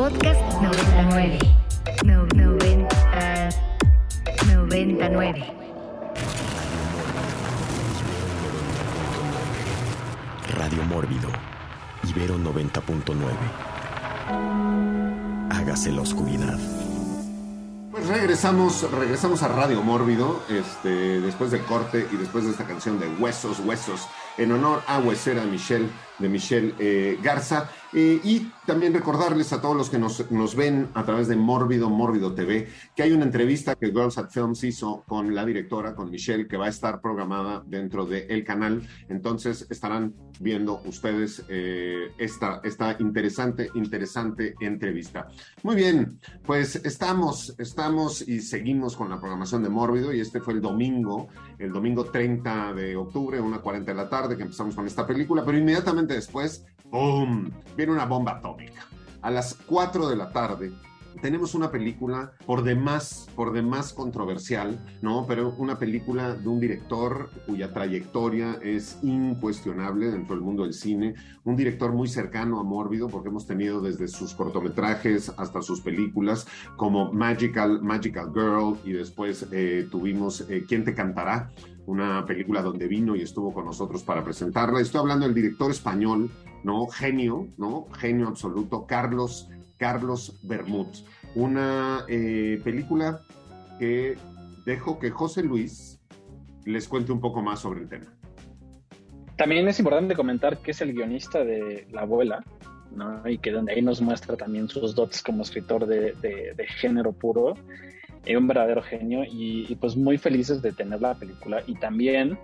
Podcast 99. No, 90, 99. Radio Mórbido, Ibero 90.9. Hágase la oscuridad. Pues regresamos, regresamos a Radio Mórbido, este, después del corte y después de esta canción de Huesos, Huesos, en honor a Huesera Michelle, de Michelle eh, Garza. Eh, y también recordarles a todos los que nos, nos, ven a través de Mórbido, Mórbido TV, que hay una entrevista que Girls at Films hizo con la directora, con Michelle, que va a estar programada dentro del canal. Entonces estarán viendo ustedes eh, esta, esta interesante, interesante entrevista. Muy bien, pues estamos, estamos y seguimos con la programación de Mórbido y este fue el domingo, el domingo 30 de octubre, una 40 de la tarde que empezamos con esta película, pero inmediatamente después, ¡boom! Viene una bomba atómica. A las 4 de la tarde tenemos una película por demás, por demás controversial, ¿no? Pero una película de un director cuya trayectoria es incuestionable dentro del mundo del cine, un director muy cercano a Mórbido, porque hemos tenido desde sus cortometrajes hasta sus películas, como Magical, Magical Girl, y después eh, tuvimos eh, ¿Quién te cantará? Una película donde vino y estuvo con nosotros para presentarla. Estoy hablando del director español, ¿no? Genio, ¿no? Genio absoluto, Carlos Carlos Bermud. Una eh, película que dejo que José Luis les cuente un poco más sobre el tema. También es importante comentar que es el guionista de La abuela, ¿no? y que donde ahí nos muestra también sus dotes como escritor de, de, género puro, es un verdadero genio y, pues muy felices de tener la película y también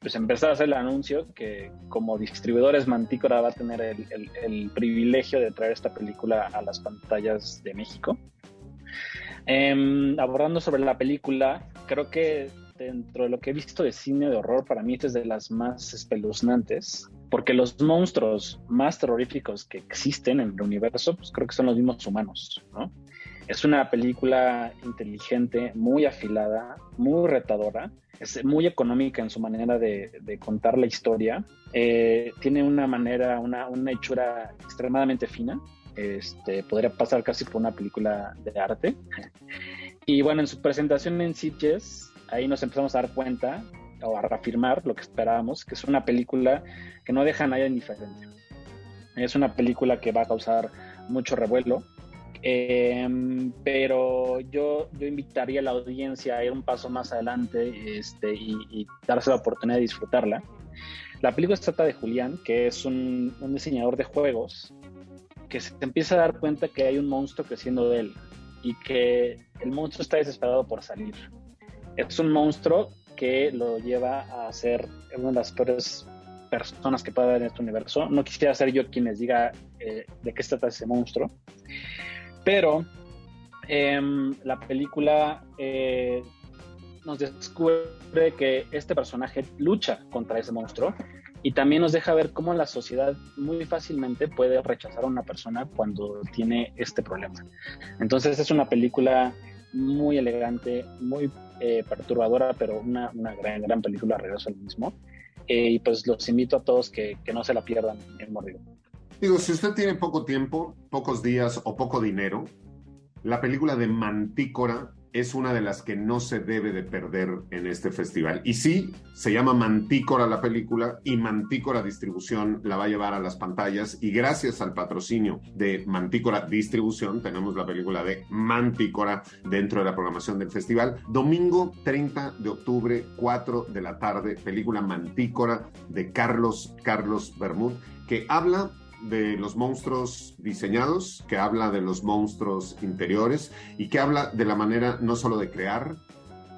pues empezar a hacer el anuncio que como distribuidores Mantícora va a tener el, privilegio de traer esta película a las pantallas de México. Em, abordando sobre la película, creo que dentro de lo que he visto de cine de horror, para mí es de las más espeluznantes, porque los monstruos más terroríficos que existen en el universo, pues creo que son los mismos humanos, ¿no? Es una película inteligente, muy afilada, muy retadora, es muy económica en su manera de, contar la historia. Eh, tiene una manera, una, una, hechura extremadamente fina. Este, podría pasar casi por una película de arte. Y bueno, en su presentación en Sitges, ahí nos empezamos a dar cuenta o a reafirmar lo que esperábamos, que es una película que no deja a nadie indiferente. Es una película que va a causar mucho revuelo, Em, pero yo, yo invitaría a la audiencia a ir un paso más adelante este, y, darse la oportunidad de disfrutarla. La película se trata de Julián, que es un, un, diseñador de juegos, que se empieza a dar cuenta que hay un monstruo creciendo de él y que el monstruo está desesperado por salir. Es un monstruo que lo lleva a ser una de las peores personas que puede haber en este universo. No quisiera ser yo quien les diga eh, de qué se trata ese monstruo, pero em, la película eh, nos descubre que este personaje lucha contra ese monstruo y también nos deja ver cómo la sociedad muy fácilmente puede rechazar a una persona cuando tiene este problema. Entonces es una película muy elegante, muy eh, perturbadora, pero una, gran, gran película, regreso al mismo. Eh, y pues los invito a todos que, que no se la pierdan en Morrido. Digo, si usted tiene poco tiempo, pocos días o poco dinero, la película de Mantícora es una de las que no se debe de perder en este festival. Y sí, se llama Mantícora la película y Mantícora Distribución la va a llevar a las pantallas y gracias al patrocinio de Mantícora Distribución tenemos la película de Mantícora dentro de la programación del festival. Domingo 30 de octubre, 4 de la tarde, película Mantícora de Carlos Carlos Bermud que habla de los monstruos diseñados, que habla de los monstruos interiores y que habla de la manera no solo de crear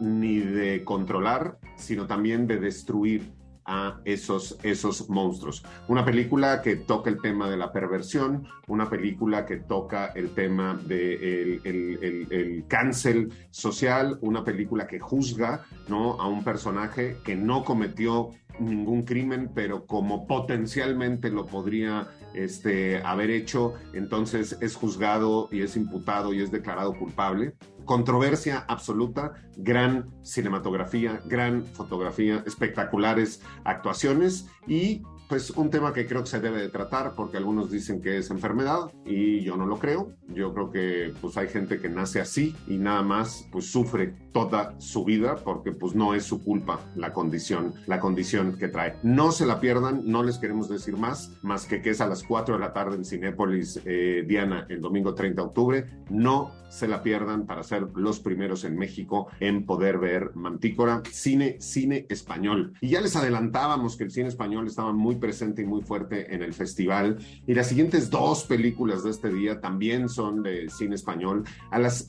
ni de controlar, sino también de destruir a esos, esos monstruos. Una película que toca el tema de la perversión, una película que toca el tema del de el, cancel social, una película que juzga ¿no? a un personaje que no cometió ningún crimen, pero como potencialmente lo podría este, haber hecho, entonces es juzgado y es imputado y es declarado culpable. Controversia absoluta, gran cinematografía, gran fotografía, espectaculares actuaciones y pues un tema que creo que se debe de tratar porque algunos dicen que es enfermedad y yo no lo creo. Yo creo que pues hay gente que nace así y nada más pues sufre toda su vida porque pues no es su culpa la condición, la condición que trae. No se la pierdan, no les queremos decir más, más que que es a las 4 de la tarde en Cinépolis, eh, Diana, el domingo 30 de octubre. No se la pierdan para ser los primeros en México en poder ver Mantícora, cine, cine español. Y ya les adelantábamos que el cine español estaba muy presente y muy fuerte en el festival. Y las siguientes dos películas de este día también son de cine español. A las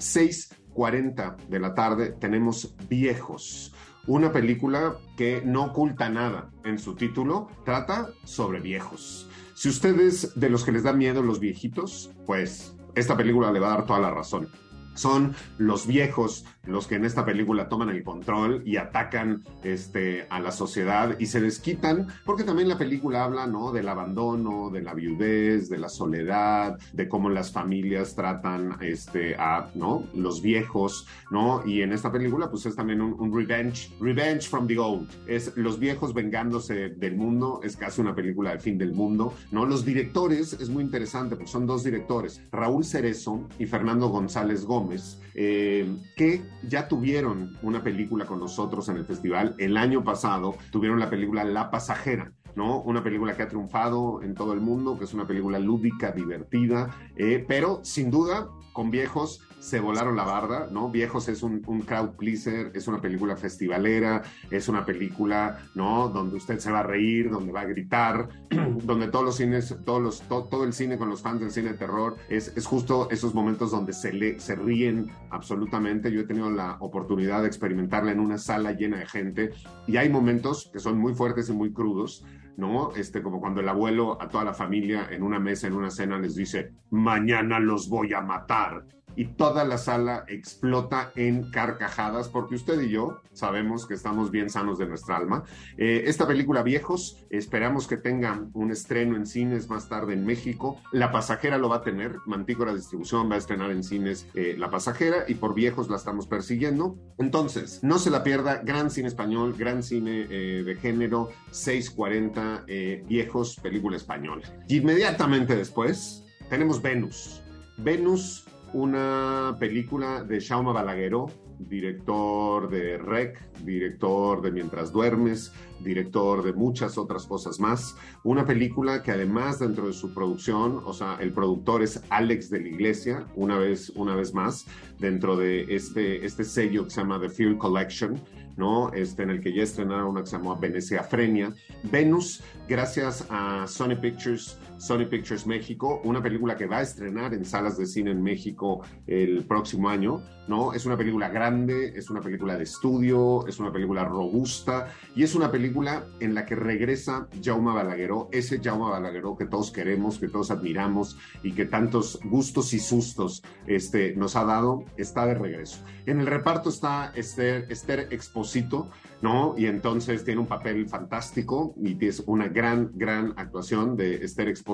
6.40 de la tarde tenemos Viejos una película que no oculta nada en su título, trata sobre viejos. Si ustedes de los que les da miedo los viejitos, pues esta película le va a dar toda la razón son los viejos los que en esta película toman el control y atacan este, a la sociedad y se les quitan, porque también la película habla ¿no? del abandono, de la viudez, de la soledad, de cómo las familias tratan este, a ¿no? los viejos, ¿no? Y en esta película pues es también un, revenge, revenge from the old, es los viejos vengándose del mundo, es casi una película del fin del mundo, ¿no? Los directores es muy interesante porque son dos directores, Raúl Cerezo y Fernando González Gómez, eh, que ya tuvieron una película con nosotros en el festival. El año pasado tuvieron la película La Pasajera. ¿no? Una película que ha triunfado en todo el mundo, que es una película lúdica, divertida, eh, pero sin duda con viejos se volaron la barda, ¿no? Viejos es un, crowd pleaser, es una película festivalera, es una película, ¿no? Donde usted se va a reír, donde va a gritar, donde todos los cines, todos los, todo el cine con los fans del cine de terror, es, es justo esos momentos donde se, le, se ríen absolutamente. Yo he tenido la oportunidad de experimentarla en una sala llena de gente y hay momentos que son muy fuertes y muy crudos, ¿no? Este, como cuando el abuelo a toda la familia en una mesa, en una cena, les dice, mañana los voy a matar y toda la sala explota en carcajadas porque usted y yo sabemos que estamos bien sanos de nuestra alma. Eh, esta película Viejos, esperamos que tenga un estreno en cines más tarde en México. La Pasajera lo va a tener, Mantícora Distribución va a estrenar en cines eh, La Pasajera y por Viejos la estamos persiguiendo. Entonces, no se la pierda, gran cine español, gran cine eh, de género, 640 Viejos, película española. Y inmediatamente después tenemos Venus. Venus una película de Jaume Balagueró, director de Rec, director de Mientras Duermes, director de muchas otras cosas más. Una película que además dentro de su producción, o sea, el productor es Alex de la Iglesia, una vez, una vez más, dentro de este, este sello que se llama The Fear Collection, ¿no? Este, en el que ya estrenaron una que se llama Venecia Frenia. Venus, gracias a Sony Pictures, Sony Pictures México, una película que va a estrenar en salas de cine en México el próximo año, ¿no? Es una película grande, es una película de estudio, es una película robusta y es una película en la que regresa Jaume Balagueró, ese Jaume Balagueró que todos queremos, que todos admiramos y que tantos gustos y sustos este, nos ha dado, está de regreso. En el reparto está Esther, Esther Exposito, ¿no? Y entonces tiene un papel fantástico y es una gran, gran actuación de Esther Exposito,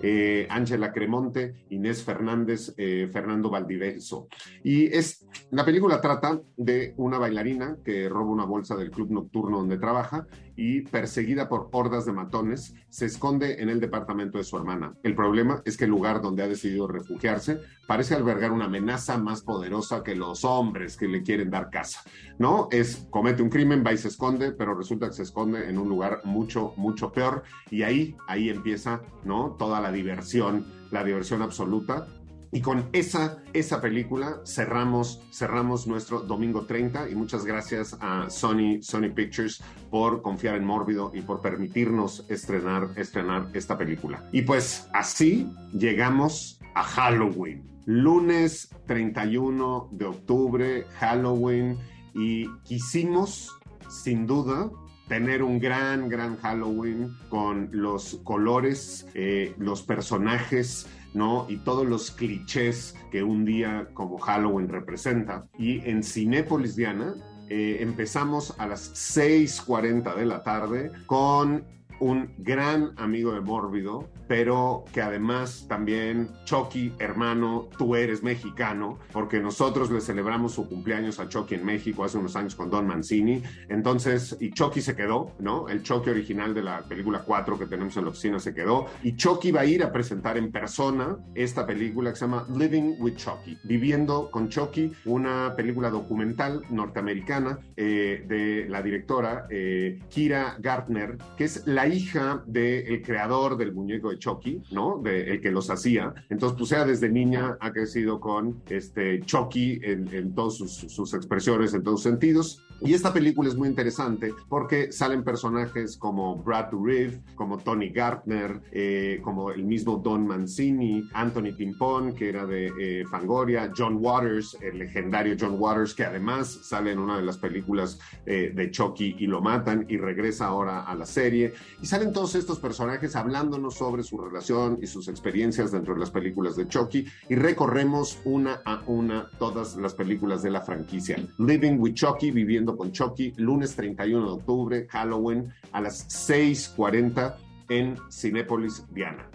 eh, Ángela Cremonte, Inés Fernández, eh, Fernando Valdiveso. Y es, la película trata de una bailarina que roba una bolsa del club nocturno donde trabaja y perseguida por hordas de matones, se esconde en el departamento de su hermana. El problema es que el lugar donde ha decidido refugiarse parece albergar una amenaza más poderosa que los hombres que le quieren dar casa, ¿no? Es, comete un crimen, va y se esconde, pero resulta que se esconde en un lugar mucho, mucho peor y ahí, ahí empieza, ¿no? Toda la diversión, la diversión absoluta y con esa, esa película cerramos, cerramos nuestro domingo 30 y muchas gracias a Sony, Sony Pictures por confiar en Mórbido y por permitirnos estrenar, estrenar esta película. Y pues así llegamos a Halloween. Lunes 31 de octubre, Halloween, y quisimos, sin duda, tener un gran, gran Halloween con los colores, eh, los personajes, ¿no? Y todos los clichés que un día como Halloween representa. Y en Cinépolis Diana eh, empezamos a las 6.40 de la tarde con un gran amigo de Mórbido, pero que además también, Chucky, hermano, tú eres mexicano, porque nosotros le celebramos su cumpleaños a Chucky en México hace unos años con Don Mancini. Entonces, y Chucky se quedó, ¿no? El Chucky original de la película 4 que tenemos en la oficina se quedó. Y Chucky va a ir a presentar en persona esta película que se llama Living with Chucky, Viviendo con Chucky, una película documental norteamericana eh, de la directora eh, Kira Gartner, que es la hija del creador del muñeco de Chucky, ¿no? De el que los hacía. Entonces, pues sea desde niña ha crecido con este Chucky en, en todas sus, sus expresiones, en todos sentidos. Y esta película es muy interesante porque salen personajes como Brad Dourif, como Tony Gartner, eh, como el mismo Don Mancini, Anthony Pimpón, que era de eh, Fangoria, John Waters, el legendario John Waters, que además sale en una de las películas eh, de Chucky y lo matan y regresa ahora a la serie. Y salen todos estos personajes hablándonos sobre su relación y sus experiencias dentro de las películas de Chucky y recorremos una a una todas las películas de la franquicia. Living with Chucky, viviendo con Chucky, lunes 31 de octubre, Halloween, a las 6:40 en Cinépolis Diana.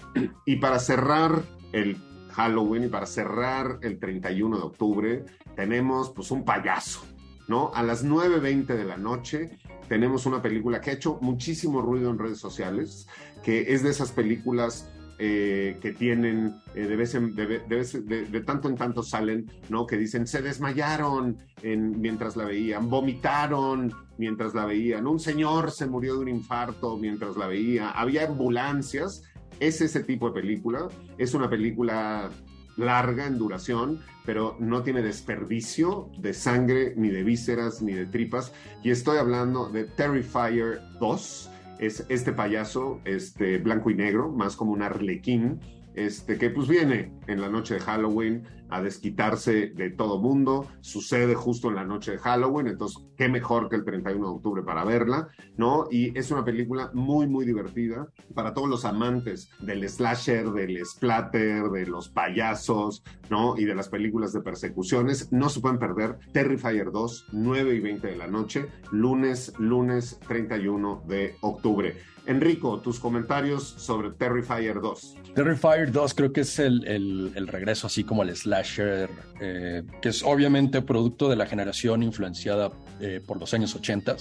Y para cerrar el Halloween y para cerrar el 31 de octubre, tenemos pues un payaso, ¿no? A las 9.20 de la noche tenemos una película que ha hecho muchísimo ruido en redes sociales, que es de esas películas eh, que tienen, eh, de, vez en, de, vez- de- tanto en tanto salen, ¿no? Que dicen, se desmayaron en- mientras la veían, vomitaron mientras la veían, un señor se murió de un infarto mientras la veía, había ambulancias. Es ese tipo de película. Es una película larga en duración, pero no tiene desperdicio de sangre, ni de vísceras, ni de tripas. Y estoy hablando de Terrifier 2. Es este payaso, este blanco y negro, más como un arlequín, este que pues viene en la noche de Halloween a desquitarse de todo mundo. Sucede justo en la noche de Halloween, entonces qué mejor que el 31 de octubre para verla, ¿no? Y es una película muy, muy divertida para todos los amantes del slasher, del splatter, de los payasos, ¿no? Y de las películas de persecuciones. No se pueden perder Terrifier 2, 9 y 20 de la noche, lunes, lunes 31 de octubre. Enrico, tus comentarios sobre Terrifier 2. Terrifier 2 creo que es el, el- regreso así como el slasher, eh, que es obviamente producto de la generación influenciada eh, por los años 80,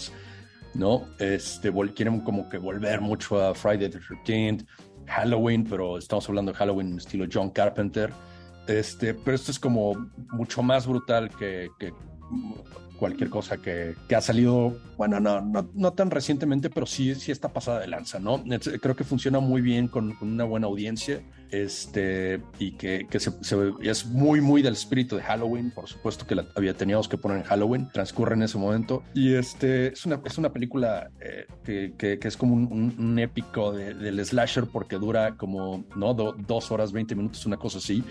¿no? Este, quieren como que volver mucho a Friday the 13th, Halloween, pero estamos hablando de Halloween en estilo John Carpenter. Este, pero esto es como mucho más brutal que cualquier cosa que, que ha salido, bueno, no, no, no tan recientemente, pero sí, sí está pasada de lanza, ¿no? Creo que funciona muy bien con, con una buena audiencia este, y que, que se, se- es muy, muy del espíritu de Halloween, por supuesto que la había, teníamos que poner en Halloween, transcurre en ese momento, y este, es, una, es una película eh, que, que- que es como un, un- un épico de- del slasher porque dura como, ¿no? Do- dos horas, 20 minutos, una cosa así.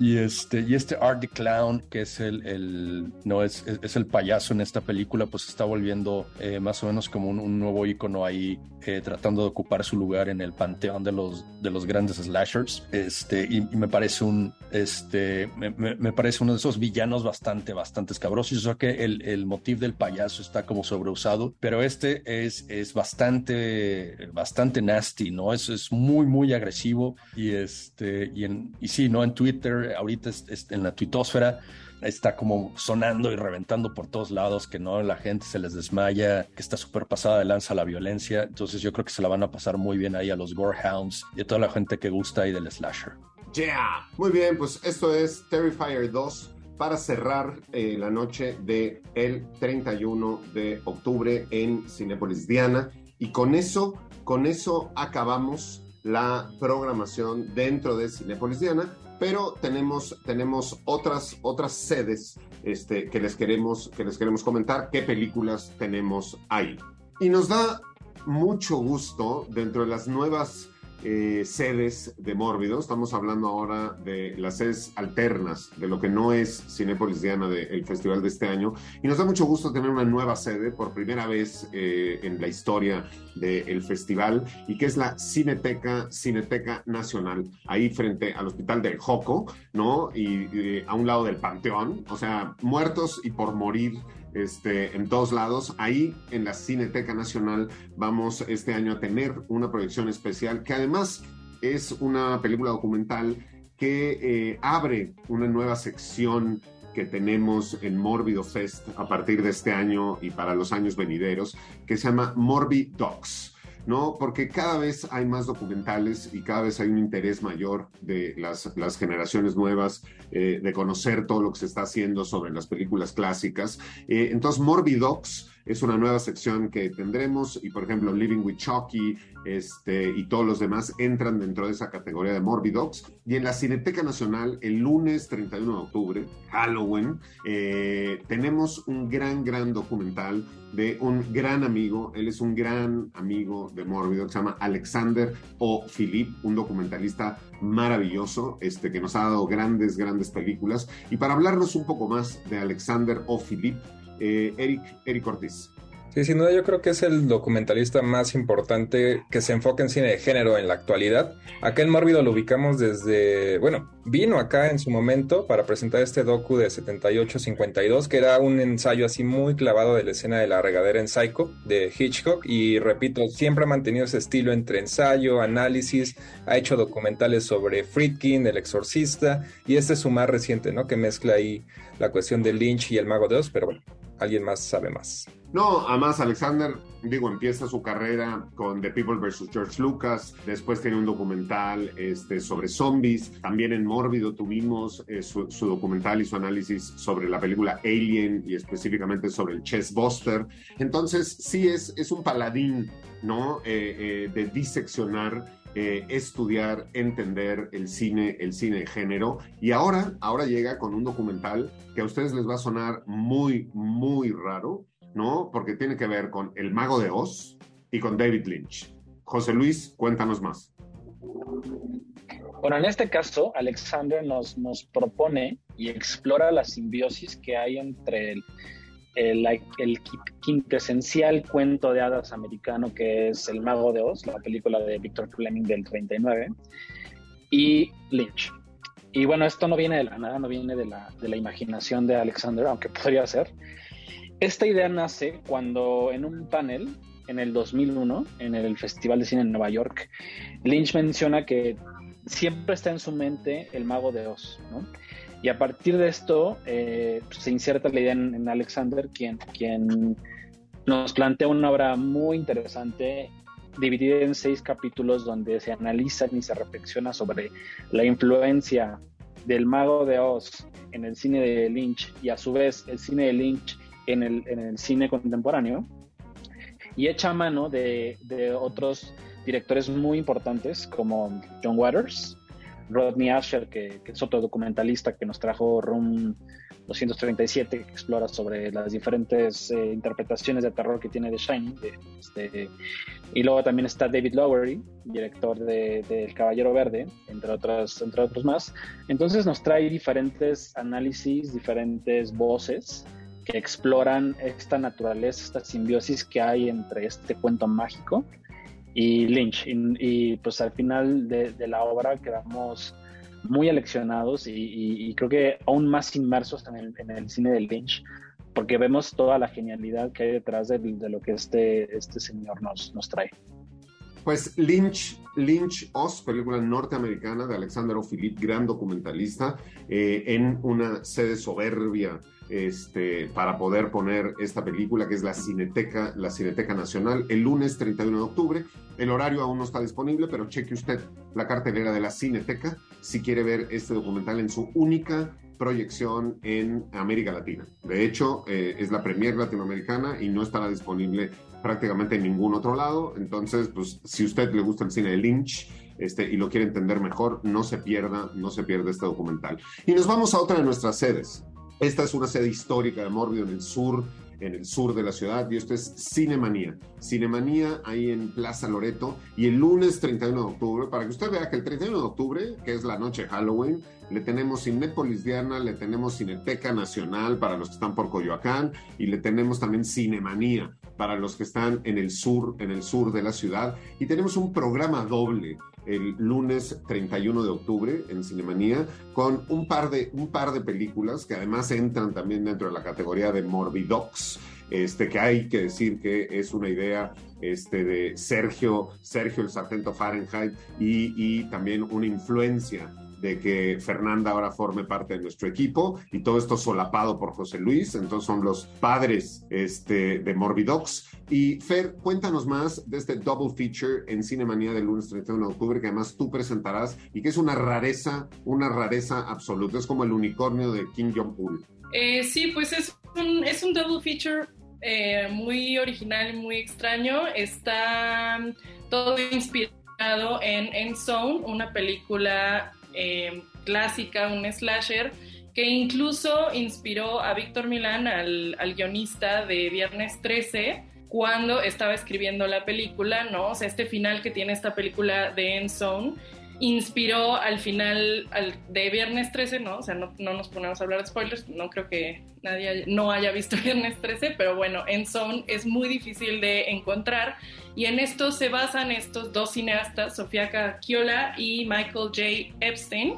Y este, y este Art the Clown, que es el, el- no es, es, es el payaso en esta película, pues está volviendo eh, más o menos como un, un nuevo icono ahí, eh, tratando de ocupar su lugar en el panteón de los, de los grandes slashers. Este, y, y me parece un, este, me, me- me parece uno de esos villanos bastante, bastante escabrosos. Yo sé que el, el motivo del payaso está como sobreusado, pero este es, es bastante, bastante nasty, ¿no? Es, es muy, muy agresivo y este, y, en, y sí, ¿no? En Twitter, ahorita es- es- en la tuitosfera, está como sonando y reventando por todos lados, que no la gente se les desmaya, que está súper pasada de lanza la violencia. Entonces yo creo que se la van a pasar muy bien ahí a los Gorehounds y a toda la gente que gusta ahí del slasher. Yeah. Muy bien, pues esto es Terrifier 2 para cerrar eh, la noche de el 31 de octubre en Cinépolis Diana y con eso, con eso acabamos la programación dentro de Cinépolis Diana, pero tenemos, tenemos otras, otras sedes este, que, les queremos, que les queremos comentar qué películas tenemos ahí. Y nos da mucho gusto dentro de las nuevas eh, sedes de Mórbido. Estamos hablando ahora de las sedes alternas, de lo que no es Cinépolis Diana del festival de este año. Y nos da mucho gusto tener una nueva sede por primera vez eh, en la historia del festival y que es la Cineteca, Cineteca Nacional, ahí frente al Hospital del Joco, ¿no? Y, y a un lado del Panteón, o sea, muertos y por morir este, en todos lados. Ahí en la Cineteca Nacional vamos este año a tener una proyección especial que además es una película documental que eh, abre una nueva sección que tenemos en Mórbido Fest a partir de este año y para los años venideros, que se llama Morbi Docs. ¿No? Porque cada vez hay más documentales y cada vez hay un interés mayor de las, generaciones nuevas eh, de conocer todo lo que se está haciendo sobre las películas clásicas. Eh, entonces, Morbidox es una nueva sección que tendremos y, por ejemplo, Living with Chucky este, y todos los demás entran dentro de esa categoría de Morbidox. Y en la Cineteca Nacional, el lunes 31 de octubre, Halloween, eh, tenemos un gran, gran documental de un gran amigo, él es un gran amigo de Morbido, que se llama Alexander O. Philip, un documentalista maravilloso, este, que nos ha dado grandes, grandes películas. Y para hablarnos un poco más de Alexander O. Philip, eh, Eric, Eric Ortiz. Sí, sin duda yo creo que es el documentalista más importante que se enfoca en cine de género en la actualidad. Acá en Mórbido lo ubicamos desde, bueno, vino acá en su momento para presentar este docu de 78-52, que era un ensayo así muy clavado de la escena de la regadera en Psycho de Hitchcock. Y repito, siempre ha mantenido ese estilo entre ensayo, análisis, ha hecho documentales sobre Friedkin, el exorcista, y este es su más reciente, ¿no? Que mezcla ahí la cuestión de Lynch y el mago de Oz, pero bueno, alguien más sabe más. No, además Alexander, digo, empieza su carrera con The People vs. George Lucas, después tiene un documental este, sobre zombies, también en Mórbido tuvimos eh, su, documental y su análisis sobre la película Alien y específicamente sobre el Chess Buster. Entonces, sí es, es un paladín, ¿no? Eh, eh, de diseccionar estudiar, entender el cine, el cine de género. Y ahora, ahora llega con un documental que a ustedes les va a sonar muy, muy raro, ¿no? Porque tiene que ver con El Mago de Oz y con David Lynch. José Luis, cuéntanos más. Bueno, en este caso, Alexander nos, nos propone y explora la simbiosis que hay entre el, el, el, quintesencial cuento de hadas americano que es El Mago de Oz, la película de Victor Fleming del 39, y Lynch. Y bueno, esto no viene de la nada, no viene de la, de la imaginación de Alexander, aunque podría ser. Esta idea nace cuando en un panel en el 2001, en el Festival de Cine en Nueva York, Lynch menciona que siempre está en su mente el mago de Oz, ¿no? Y a partir de esto eh, se inserta la idea en, Alexander, quien, quien nos plantea una obra muy interesante, dividida en seis capítulos donde se analiza y se reflexiona sobre la influencia del mago de Oz en el cine de Lynch y a su vez el cine de Lynch en el, cine contemporáneo y echa mano de, otros directores muy importantes como John Waters, Rodney Asher, que, es otro documentalista que nos trajo Room 237, que explora sobre las diferentes eh, interpretaciones de terror que tiene The Shining. Este, y luego también está David Lowery, director de, El Caballero Verde, entre, otras, entre otros más. Entonces nos trae diferentes análisis, diferentes voces que exploran esta naturaleza, esta simbiosis que hay entre este cuento mágico y Lynch. Y, pues al final de, la obra quedamos muy aleccionados y, creo que aún más inmersos en el, en el, cine de Lynch, porque vemos toda la genialidad que hay detrás de, lo que este, este señor nos, nos trae. Pues Lynch, Lynch Oz, película norteamericana de Alexander O'Philip, gran documentalista, eh, en una sede soberbia este, para poder poner esta película que es la Cineteca, la Cineteca Nacional, el lunes 31 de octubre. El horario aún no está disponible, pero cheque usted la cartelera de la Cineteca si quiere ver este documental en su única proyección en América Latina. De hecho, eh, es la premier latinoamericana y no estará disponible prácticamente en ningún otro lado. Entonces, pues si usted le gusta el cine de Lynch, este, y lo quiere entender mejor, no se pierda, no se pierda este documental. Y nos vamos a otra de nuestras sedes. Esta es una sede histórica de Morbido en el sur, en el sur de la ciudad, y esto es Cinemanía. Cinemanía ahí en Plaza Loreto, y el lunes 31 de octubre, para que usted vea que el 31 de octubre, que es la noche de Halloween, le tenemos Cinépolis Diana, le tenemos Cineteca Nacional para los que están por Coyoacán, y le tenemos también Cinemanía para los que están en el sur, en el sur de la ciudad. Y tenemos un programa doble el lunes 31 de octubre en Cinemanía con un par de, un par de películas que además entran también dentro de la categoría de Morbidox. Este, que hay que decir que es una idea este, de Sergio, Sergio el Sargento Fahrenheit y, y también una influencia de que Fernanda ahora forme parte de nuestro equipo y todo esto solapado por José Luis, entonces son los padres este, de Morbidox. Y Fer, cuéntanos más de este double feature en Cinemanía del lunes 31 de octubre que además tú presentarás y que es una rareza, una rareza absoluta, es como el unicornio de Kim Jong-un. Eh, sí, pues es un, es un double feature eh, muy original y muy extraño. Está todo inspirado en En Zone, una película eh, clásica, un slasher, que incluso inspiró a Víctor Milán, al, guionista de Viernes 13, cuando estaba escribiendo la película, ¿no? O sea, este final que tiene esta película de End Zone inspiró al final al, de Viernes 13, ¿no? O sea, no, no, nos ponemos a hablar de spoilers, no creo que nadie haya, no haya visto Viernes 13, pero bueno, en Zone es muy difícil de encontrar y en esto se basan estos dos cineastas, Sofía Cacchiola y Michael J. Epstein,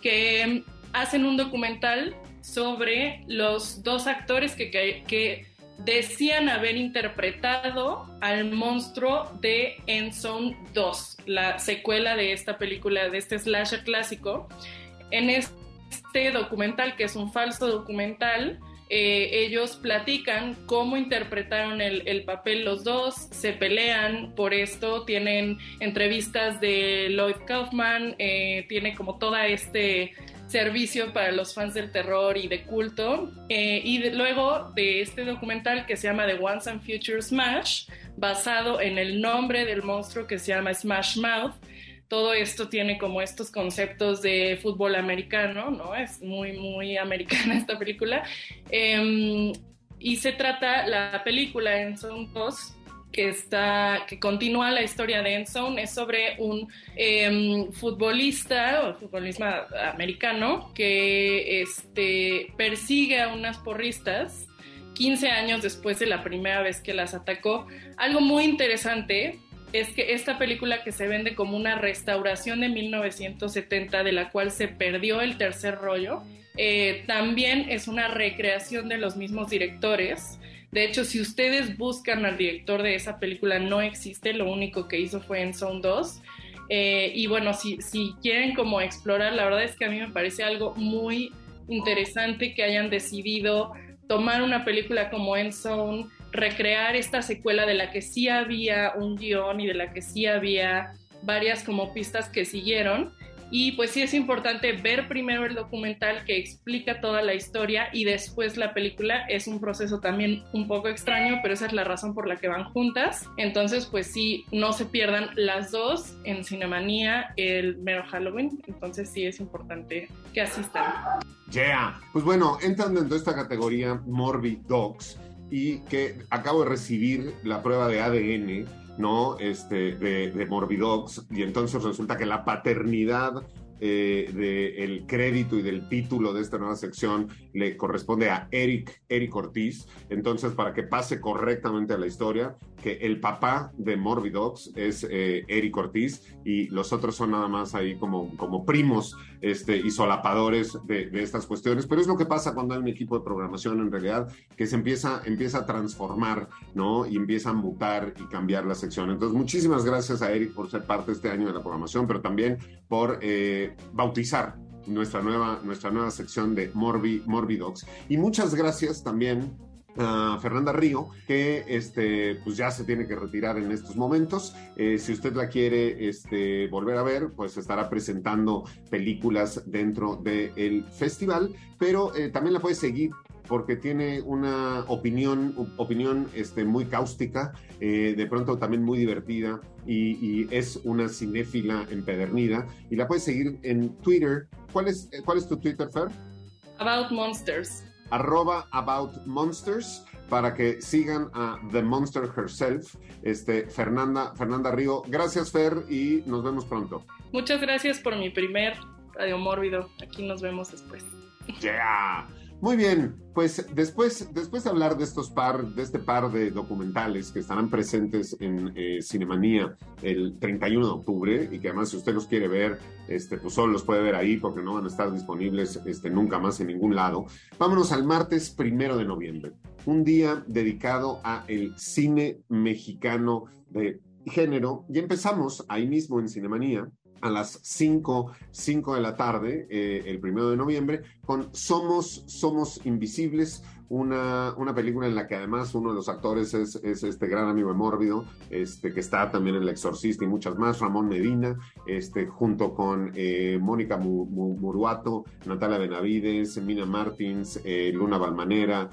que hacen un documental sobre los dos actores que, que decían haber interpretado al monstruo de Endzone 2, la secuela de esta película, de este slasher clásico. En este documental, que es un falso documental, eh, ellos platican cómo interpretaron el, el, papel los dos, se pelean por esto, tienen entrevistas de Lloyd Kaufman, eh, tiene como toda este servicio para los fans del terror y de culto. Eh, y luego de este documental que se llama The Once and Future Smash, basado en el nombre del monstruo que se llama Smash Mouth. Todo esto tiene como estos conceptos de fútbol americano, ¿no? Es muy, muy americana esta película. Eh, y se trata la película en son dos que está que continúa la historia de Endzone es sobre un eh, futbolista o futbolista americano que este, persigue a unas porristas 15 años después de la primera vez que las atacó. Algo muy interesante es que esta película que se vende como una restauración de 1970 de la cual se perdió el tercer rollo, eh, también es una recreación de los mismos directores de hecho, si ustedes buscan al director de esa película, no existe, lo único que hizo fue en Zone 2. Eh, y bueno, si, si quieren como explorar, la verdad es que a mí me parece algo muy interesante que hayan decidido tomar una película como En Zone, recrear esta secuela de la que sí había un guion y de la que sí había varias como pistas que siguieron y pues sí es importante ver primero el documental que explica toda la historia y después la película. Es un proceso también un poco extraño, pero esa es la razón por la que van juntas. Entonces, pues sí, no se pierdan las dos en Cinemanía el mero Halloween. Entonces sí es importante que asistan. Yeah. Pues bueno, entran dentro de esta categoría Morbid Dogs y que acabo de recibir la prueba de ADN ¿no? Este, de, de Morbidox, y entonces resulta que la paternidad eh, del crédito y del título de esta nueva sección le corresponde a Eric, Eric Ortiz. Entonces, para que pase correctamente a la historia, que el papá de Morbidox es eh, Eric Ortiz y los otros son nada más ahí como, como primos este, y solapadores de, de, estas cuestiones. Pero es lo que pasa cuando hay un equipo de programación en realidad que se empieza, empieza a transformar, ¿no? Y empieza a mutar y cambiar la sección. Entonces, muchísimas gracias a Eric por ser parte este año de la programación, pero también por eh, bautizar nuestra nueva, nuestra nueva sección de Morbi, Morbidox. Y muchas gracias también Fernanda Río, que este, pues ya se tiene que retirar en estos momentos. Eh, si usted la quiere este, volver a ver, pues estará presentando películas dentro del festival, pero eh, también la puede seguir porque tiene una opinión, opinión este, muy cáustica, eh, de pronto también muy divertida y, y, es una cinéfila empedernida. Y la puedes seguir en Twitter. ¿Cuál es, cuál es tu Twitter, Fer? About Monsters. Arroba About Monsters para que sigan a The Monster Herself, este, Fernanda, Fernanda Río. Gracias, Fer, y nos vemos pronto. Muchas gracias por mi primer Radio Mórbido. Aquí nos vemos después. Yeah. Muy bien, pues después, después de hablar de estos par, de este par de documentales que estarán presentes en eh, Cinemanía el 31 de octubre y que además si usted los quiere ver, este, pues solo los puede ver ahí porque no van a estar disponibles este, nunca más en ningún lado. Vámonos al martes primero de noviembre, un día dedicado a el cine mexicano de género y empezamos ahí mismo en Cinemanía a las 5, 5 de la tarde, eh, el primero de noviembre, con Somos, Somos Invisibles, una, una película en la que además uno de los actores es, es este gran amigo de Mórbido, este, que está también en El Exorcista y muchas más, Ramón Medina, este, junto con eh, Mónica Mu- Mu- Muruato, Natalia Benavides, Mina Martins, eh, Luna Balmanera,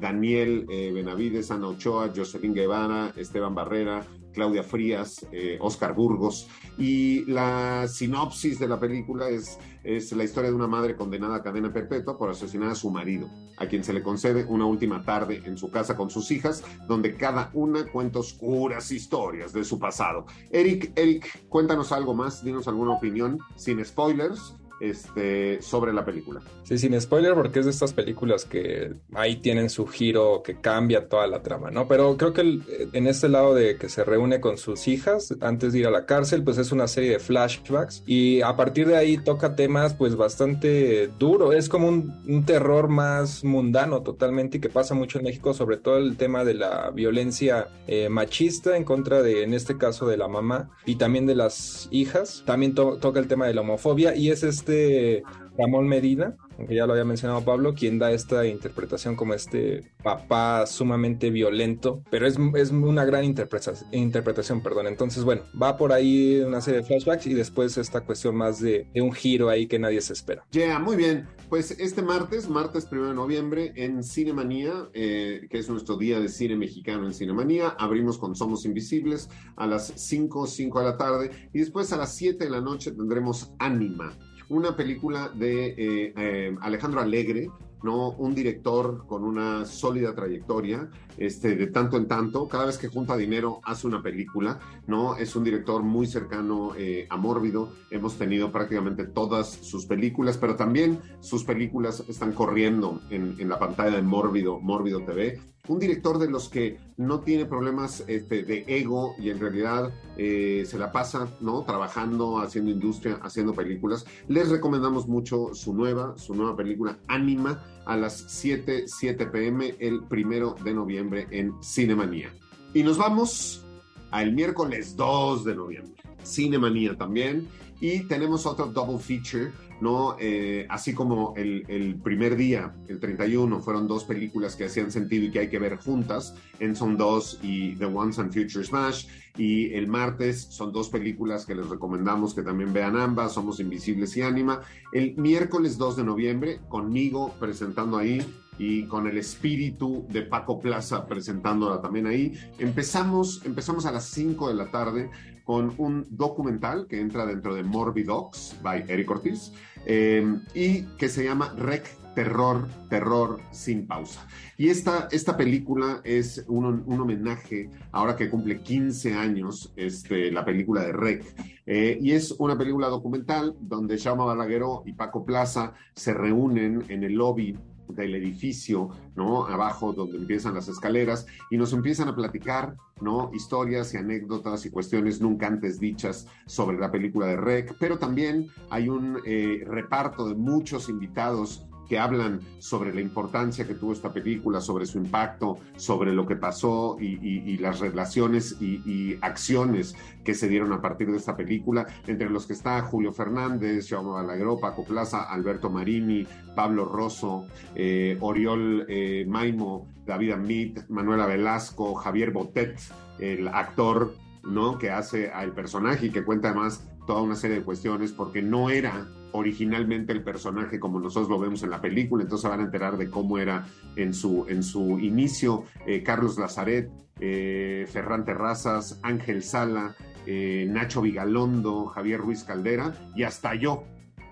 Daniel Benavides, Ana Ochoa, Jocelyn Guevara, Esteban Barrera, Claudia Frías, eh, Oscar Burgos. Y la sinopsis de la película es, es la historia de una madre condenada a cadena perpetua por asesinar a su marido, a quien se le concede una última tarde en su casa con sus hijas, donde cada una cuenta oscuras historias de su pasado. Eric, Eric, cuéntanos algo más, dinos alguna opinión, sin spoilers, este, sobre la película. Sí, sin spoiler, porque es de estas películas que ahí tienen su giro que cambia toda la trama, ¿no? Pero creo que el- en este lado de que se reúne con sus hijas antes de ir a la cárcel, pues es una serie de flashbacks y a partir de ahí toca temas pues bastante duro. Es como un, un terror más mundano totalmente y que pasa mucho en México, sobre todo el tema de la violencia eh, machista en contra de, en este caso, de la mamá y también de las hijas. También to- toca el tema de la homofobia y es este Ramón Medina, aunque ya lo había mencionado Pablo, quien da esta interpretación como este papá sumamente violento, pero es, es una gran interpretación, interpretación, perdón. Entonces, bueno, va por ahí una serie de flashbacks y después esta cuestión más de, de un giro ahí que nadie se espera. Yeah, muy bien. Pues este martes, martes 1 de noviembre, en Cinemanía, eh, que es nuestro día de cine mexicano en Cinemanía, abrimos con Somos Invisibles a las 5, 5 de la tarde y después a las 7 de la noche tendremos Anima, una película de eh, eh, Alejandro Alegre, ¿no? Un director con una sólida trayectoria, este, de tanto en tanto, cada vez que junta dinero hace una película, ¿no? Es un director muy cercano eh, a Mórbido, hemos tenido prácticamente todas sus películas, pero también sus películas están corriendo en, en la pantalla de Mórbido, Mórbido TV. Un director de los que no tiene problemas este, de ego y en realidad eh, se la pasa, ¿no? Trabajando, haciendo industria, haciendo películas. Les recomendamos mucho su nueva, su nueva película, Anima, a las 7, 7 pm el primero de noviembre en Cinemanía. Y nos vamos al miércoles 2 de noviembre. Cinemanía también. Y tenemos otro double feature, ¿no? Eh, así como el, el, primer día, el 31, fueron dos películas que hacían sentido y que hay que ver juntas, Enson 2 y The Once and Future Smash. Y el martes son dos películas que les recomendamos que también vean ambas, Somos Invisibles y Anima. El miércoles 2 de noviembre, conmigo presentando ahí y con el espíritu de Paco Plaza presentándola también ahí. Empezamos, empezamos a las 5 de la tarde con un documental que entra dentro de Morbidox by Eric Ortiz eh, y que se llama Rec Terror, Terror sin pausa. Y esta, esta película es un, un, homenaje, ahora que cumple 15 años, este, la película de Rec. Eh, y es una película documental donde Jaume Balagueró y Paco Plaza se reúnen en el lobby del edificio, ¿no? Abajo donde empiezan las escaleras y nos empiezan a platicar, ¿no? Historias y anécdotas y cuestiones nunca antes dichas sobre la película de Rec, pero también hay un eh, reparto de muchos invitados que hablan sobre la importancia que tuvo esta película, sobre su impacto, sobre lo que pasó y, y, y las relaciones y, acciones que se dieron a partir de esta película, entre los que está Julio Fernández, Jaume Balagueró, Paco Plaza, Alberto Marini, Pablo Rosso, eh, Oriol eh, Maimo, David Amit, Manuela Velasco, Javier Botet, el actor ¿no? que hace al personaje y que cuenta además toda una serie de cuestiones porque no era originalmente el personaje como nosotros lo vemos en la película, entonces van a enterar de cómo era en su, en su inicio eh, Carlos Lazaret, eh, Ferran Terrazas, Ángel Sala, eh, Nacho Vigalondo, Javier Ruiz Caldera y hasta yo,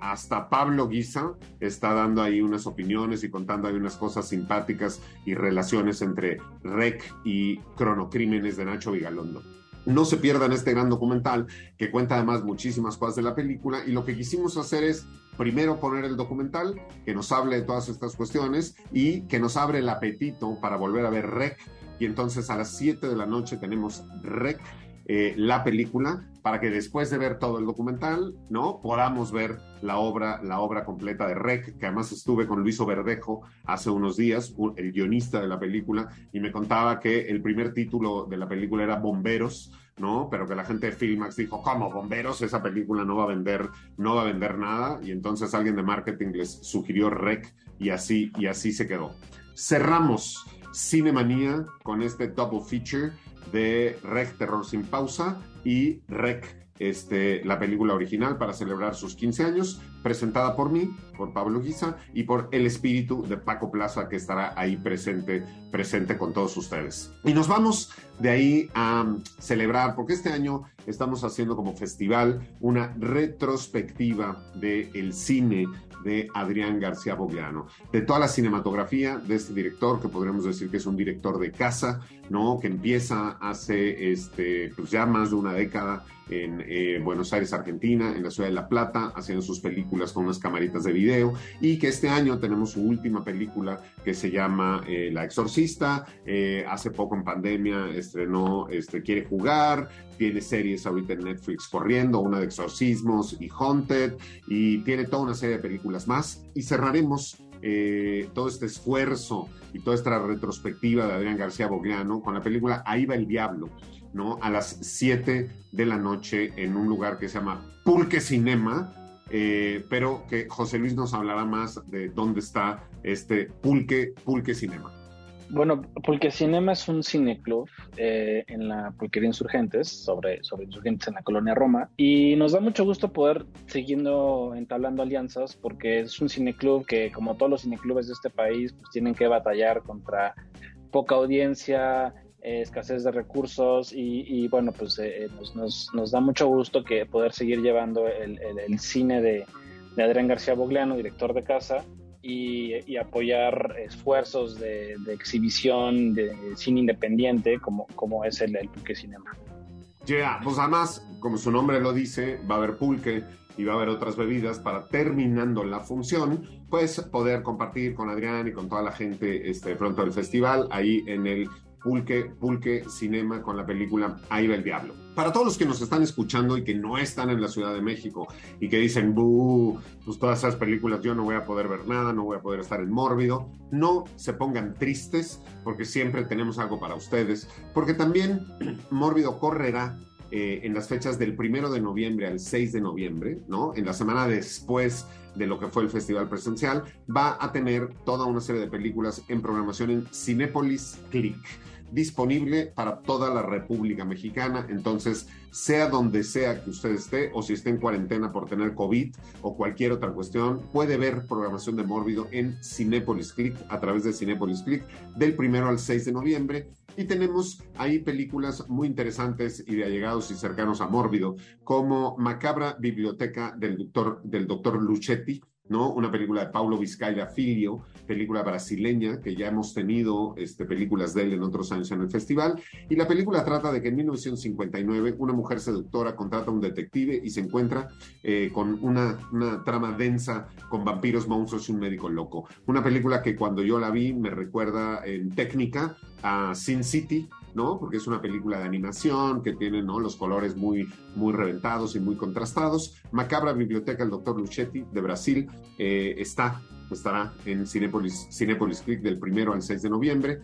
hasta Pablo Guisa está dando ahí unas opiniones y contando ahí unas cosas simpáticas y relaciones entre REC y Cronocrímenes de Nacho Vigalondo. No se pierdan este gran documental que cuenta además muchísimas cosas de la película y lo que quisimos hacer es primero poner el documental que nos hable de todas estas cuestiones y que nos abre el apetito para volver a ver Rec. Y entonces a las 7 de la noche tenemos Rec, eh, la película, para que después de ver todo el documental, ¿no? Podamos ver la obra, la obra completa de Rec, que además estuve con Luis Verdejo hace unos días, el guionista de la película, y me contaba que el primer título de la película era Bomberos, ¿no? Pero que la gente de Filmax dijo, ¿cómo bomberos? Esa película no va a vender, no va a vender nada. Y entonces alguien de marketing les sugirió Rec y así, y así se quedó. Cerramos Cinemanía con este double feature de Rec Terror sin pausa y Rec, este, la película original para celebrar sus 15 años, presentada por mí, por Pablo Guisa y por el espíritu de Paco Plaza que estará ahí presente, presente con todos ustedes. Y nos vamos de ahí a celebrar, porque este año estamos haciendo como festival una retrospectiva del el cine de Adrián García Bogliano, de toda la cinematografía de este director, que podríamos decir que es un director de casa, ¿no? Que empieza hace este, pues ya más de una década en eh, Buenos Aires, Argentina, en la ciudad de La Plata, haciendo sus películas con unas camaritas de video, y que este año tenemos su última película que se llama eh, La Exorcista, eh, hace poco en pandemia estrenó este, Quiere Jugar, tiene series ahorita en Netflix corriendo, una de exorcismos y Haunted, y tiene toda una serie de películas más, y cerraremos eh, todo este esfuerzo y toda esta retrospectiva de Adrián García Bogliano con la película Ahí va el diablo, ¿no? A las 7 de la noche en un lugar que se llama Pulque Cinema, eh, pero que José Luis nos hablará más de dónde está este Pulque, Pulque Cinema. Bueno, Pulque Cinema es un cineclub eh, en la Pulquería Insurgentes, sobre, sobre Insurgentes en la colonia Roma, y nos da mucho gusto poder siguiendo entablando alianzas, porque es un cineclub que, como todos los cineclubes de este país, pues tienen que batallar contra poca audiencia, eh, escasez de recursos, y, y bueno, pues eh, nos, nos, nos, da mucho gusto que poder seguir llevando el, el, el cine de, de Adrián García Bogliano, director de casa, y, apoyar esfuerzos de, exhibición de cine independiente como, como es el, el Pulque Cinema. Ya, yeah, pues además, como su nombre lo dice, va a haber pulque y va a haber otras bebidas para terminando la función, pues poder compartir con Adrián y con toda la gente este, pronto del festival ahí en el Pulque, Pulque Cinema con la película Ahí va el Diablo. Para todos los que nos están escuchando y que no están en la Ciudad de México y que dicen, pues todas esas películas yo no voy a poder ver nada, no voy a poder estar en mórbido, no se pongan tristes porque siempre tenemos algo para ustedes, porque también mórbido correrá eh, en las fechas del primero de noviembre al 6 de noviembre, ¿no? En la semana después de lo que fue el festival presencial, va a tener toda una serie de películas en programación en Cinépolis Click disponible para toda la República Mexicana. Entonces, sea donde sea que usted esté o si esté en cuarentena por tener COVID o cualquier otra cuestión, puede ver programación de Mórbido en Cinépolis Click a través de Cinépolis Click del primero al 6 de noviembre. Y tenemos ahí películas muy interesantes y de allegados y cercanos a Mórbido, como Macabra Biblioteca del doctor, del doctor Luchetti, ¿no? Una película de Paulo Vizcaya Filio, película brasileña, que ya hemos tenido este, películas de él en otros años en el festival. Y la película trata de que en 1959 una mujer seductora contrata a un detective y se encuentra eh, con una, una, trama densa con vampiros, monstruos y un médico loco. Una película que cuando yo la vi me recuerda en técnica a Sin City, ¿no? Porque es una película de animación que tiene. Los colores muy, muy reventados y muy contrastados. Macabra Biblioteca, el doctor Luchetti de Brasil, eh, está, estará en Cinepolis, Cinepolis Click del primero al 6 de noviembre.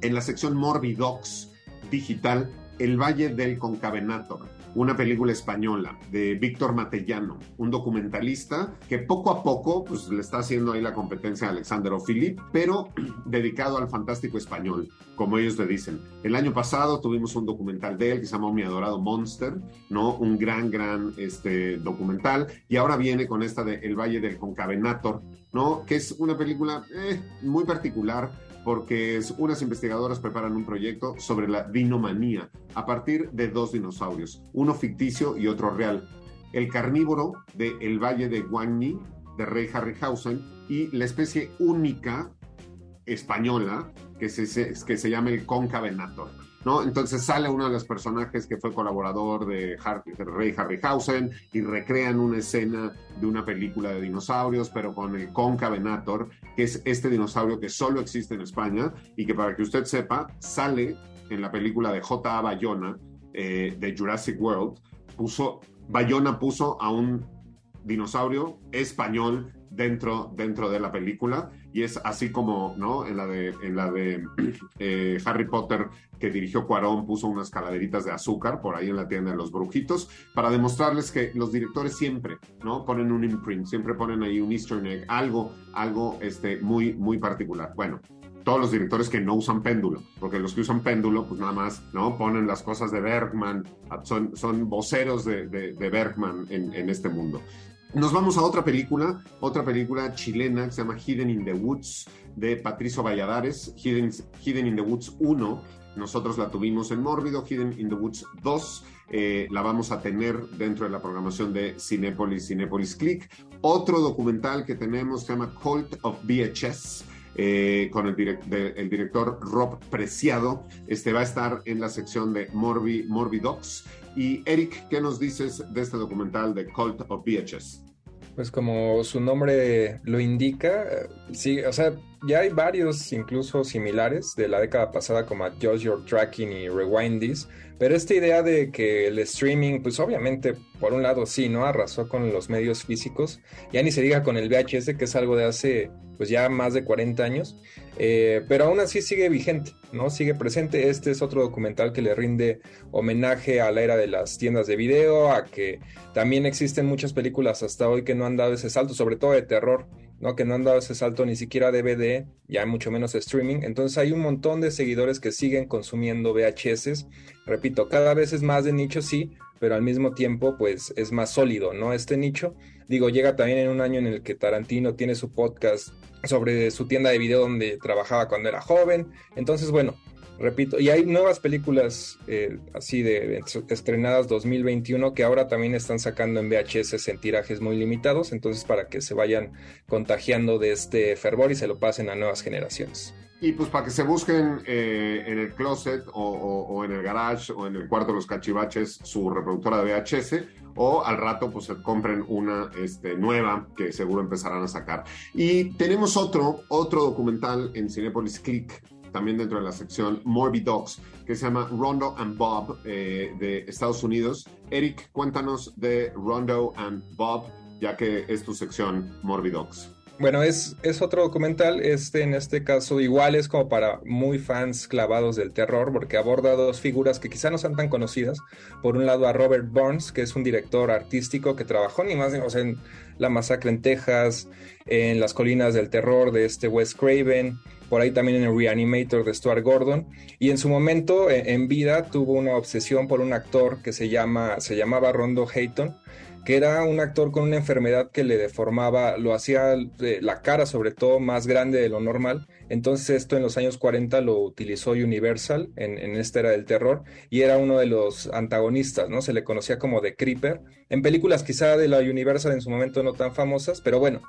En la sección Morbidox digital, El Valle del Concavenator, una película española de Víctor Matellano, un documentalista que poco a poco pues, le está haciendo ahí la competencia a Alexander O'Philip, pero dedicado al fantástico español, como ellos le dicen. El año pasado tuvimos un documental de él que se llamó Mi Adorado Monster, ¿no? Un gran, gran este, documental, y ahora viene con esta de El Valle del Concavenator, ¿no? Que es una película eh, muy particular porque unas investigadoras preparan un proyecto sobre la dinomanía a partir de dos dinosaurios, uno ficticio y otro real. El carnívoro de el Valle de Guanyi, de Rey Harryhausen, y la especie única española que se, que se llama el Concavenator. ¿No? Entonces sale uno de los personajes que fue colaborador de Har- del Rey Harryhausen y recrean una escena de una película de dinosaurios, pero con el Concavenator, que es este dinosaurio que solo existe en España y que para que usted sepa, sale en la película de J.A. Bayona eh, de Jurassic World, puso, Bayona puso a un dinosaurio español dentro, dentro de la película y es así como no en la de en la de eh, Harry Potter que dirigió Cuarón puso unas calaveritas de azúcar por ahí en la tienda de los brujitos para demostrarles que los directores siempre no ponen un imprint siempre ponen ahí un Easter egg algo algo este muy muy particular bueno todos los directores que no usan péndulo, porque los que usan péndulo, pues nada más, ¿no? Ponen las cosas de Bergman, son, son voceros de, de, de Bergman en, en, este mundo. Nos vamos a otra película, otra película chilena que se llama Hidden in the Woods, de Patricio Valladares, Hidden, Hidden in the Woods 1. Nosotros la tuvimos en Mórbido, Hidden in the Woods 2. Eh, la vamos a tener dentro de la programación de Cinepolis, Cinepolis Click. Otro documental que tenemos se llama Cult of VHS. Eh, con el, direct, de, director Rob Preciado. Este va a estar en la sección de Morbi, Morbidocs. Y Eric, ¿qué nos dices de este documental de Cult of VHS? Pues como su nombre lo indica, sí, o sea, ya hay varios incluso similares de la década pasada como Adjust Your Tracking y Rewind This, pero esta idea de que el streaming, pues obviamente por un lado sí, ¿no? Arrasó con los medios físicos, ya ni se diga con el VHS, que es algo de hace pues ya más de 40 años, eh, pero aún así sigue vigente, ¿no? Sigue presente. Este es otro documental que le rinde homenaje a la era de las tiendas de video, a que también existen muchas películas hasta hoy que no han dado ese salto, sobre todo de terror, ¿no? Que no han dado ese salto ni siquiera a DVD, ya mucho menos streaming. Entonces hay un montón de seguidores que siguen consumiendo VHS. Repito, cada vez es más de nicho, sí, pero al mismo tiempo, pues es más sólido, ¿no? Este nicho. Digo, llega también en un año en el que Tarantino tiene su podcast sobre su tienda de video donde trabajaba cuando era joven. Entonces, bueno, repito, y hay nuevas películas eh, así de estrenadas 2021 que ahora también están sacando en VHS en tirajes muy limitados, entonces para que se vayan contagiando de este fervor y se lo pasen a nuevas generaciones. Y pues para que se busquen eh, en el closet o, o, o, en el garage o en el cuarto de los cachivaches su reproductora de VHS o al rato pues compren una este, nueva que seguro empezarán a sacar. Y tenemos otro, otro documental en Cinepolis Click también dentro de la sección Morbid Dogs, que se llama Rondo and Bob eh, de Estados Unidos. Eric, cuéntanos de Rondo and Bob, ya que es tu sección Morbid Dogs. Bueno, es, es otro documental, este en este caso igual es como para muy fans clavados del terror, porque aborda dos figuras que quizá no sean tan conocidas. Por un lado a Robert Burns, que es un director artístico que trabajó ni más ni menos en La Masacre en Texas, en Las Colinas del Terror de este Wes Craven, por ahí también en el Reanimator de Stuart Gordon, y en su momento en vida tuvo una obsesión por un actor que se, llama, se llamaba Rondo Hayton, que era un actor con una enfermedad que le deformaba, lo hacía la cara sobre todo más grande de lo normal. Entonces esto en los años 40 lo utilizó Universal en, en, esta era del terror y era uno de los antagonistas, ¿no? Se le conocía como The Creeper. En películas quizá de la Universal en su momento no tan famosas, pero bueno,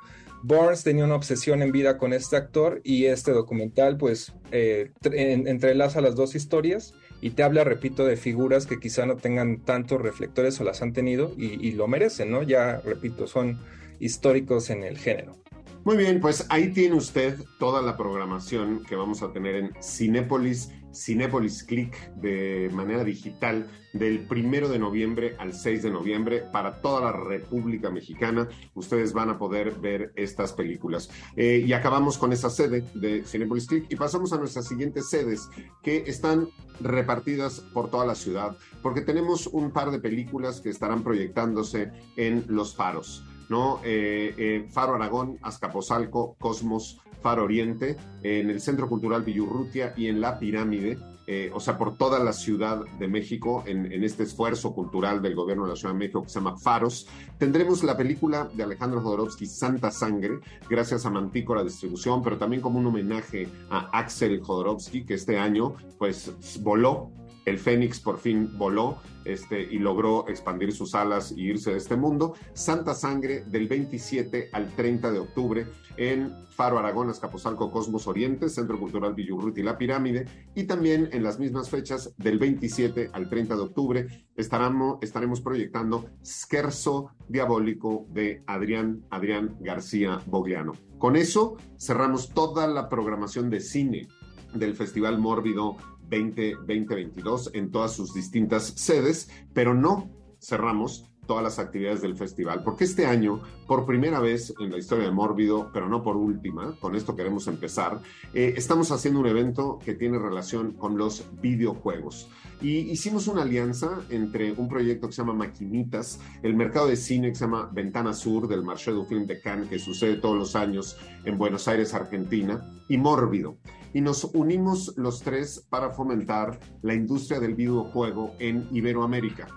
Burns tenía una obsesión en vida con este actor y este documental pues eh, en, entrelaza las dos historias y te habla, repito, de figuras que quizá no tengan tantos reflectores o las han tenido y, lo merecen, ¿no? Ya, repito, son históricos en el género. Muy bien, pues ahí tiene usted toda la programación que vamos a tener en Cinépolis, Cinépolis Click de manera digital del primero de noviembre al 6 de noviembre para toda la República Mexicana. Ustedes van a poder ver estas películas. Eh, y acabamos con esa sede de Cinépolis Click y pasamos a nuestras siguientes sedes que están repartidas por toda la ciudad porque tenemos un par de películas que estarán proyectándose en Los Faros. ¿No? Eh, eh, Faro Aragón, Azcapotzalco, Cosmos, Faro Oriente, en el Centro Cultural Villurrutia y en La Pirámide, eh, o sea, por toda la Ciudad de México, en, en, este esfuerzo cultural del gobierno de la Ciudad de México que se llama Faros. Tendremos la película de Alejandro Jodorowsky, Santa Sangre, gracias a Mantícora Distribución, pero también como un homenaje a Axel Jodorowsky, que este año, pues, voló el Fénix por fin voló este, y logró expandir sus alas y irse de este mundo. Santa Sangre del 27 al 30 de octubre en Faro Aragón, Escapozalco, Cosmos Oriente, Centro Cultural Villurruti La Pirámide. Y también en las mismas fechas, del 27 al 30 de octubre, estaremos, estaremos proyectando Scherzo Diabólico de Adrián, Adrián García Bogliano. Con eso cerramos toda la programación de cine del Festival Mórbido 2022 en todas sus distintas sedes, pero no cerramos todas las actividades del festival, porque este año, por primera vez en la historia de Mórbido, pero no por última, con esto queremos empezar, eh, estamos haciendo un evento que tiene relación con los videojuegos. Y hicimos una alianza entre un proyecto que se llama Maquinitas, el mercado de cine que se llama Ventana Sur del Marché du Film de Cannes, que sucede todos los años en Buenos Aires, Argentina, y Mórbido y nos unimos los tres para fomentar la industria del videojuego en Iberoamérica.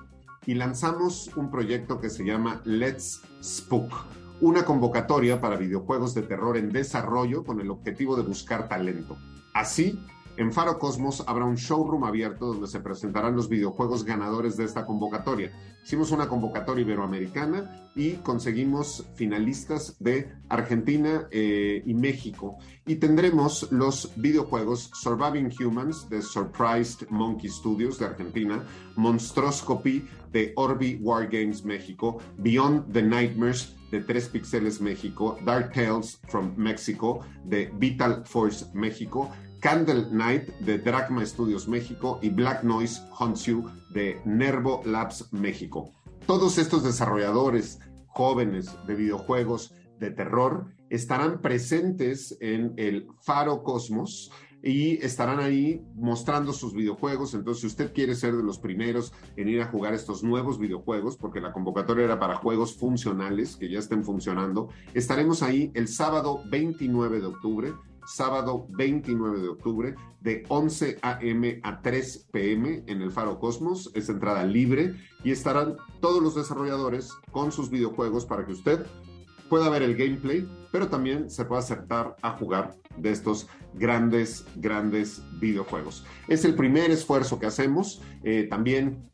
Y lanzamos un proyecto que se llama Let's Spook, una convocatoria para videojuegos de terror en desarrollo con el objetivo de buscar talento. Así, en Faro Cosmos habrá un showroom abierto donde se presentarán los videojuegos ganadores de esta convocatoria. Hicimos una convocatoria iberoamericana y conseguimos finalistas de Argentina eh, y México. Y tendremos los videojuegos Surviving Humans de Surprised Monkey Studios de Argentina, Monstroscopy de Orbi Wargames México, Beyond the Nightmares de 3 Pixeles México, Dark Tales from México de Vital Force México, Candle Night de Drachma Studios México y Black Noise Hunts You de Nervo Labs México. Todos estos desarrolladores jóvenes de videojuegos de terror estarán presentes en el Faro Cosmos y estarán ahí mostrando sus videojuegos. Entonces, si usted quiere ser de los primeros en ir a jugar estos nuevos videojuegos, porque la convocatoria era para juegos funcionales que ya estén funcionando, estaremos ahí el sábado 29 de octubre sábado 29 de octubre, de 11 a.m. a 3 p.m. en el Faro Cosmos. Es entrada libre y estarán todos los desarrolladores con sus videojuegos para que usted pueda ver el gameplay, pero también se pueda acercar a jugar de estos grandes, grandes videojuegos. Es el primer esfuerzo que hacemos. Eh, también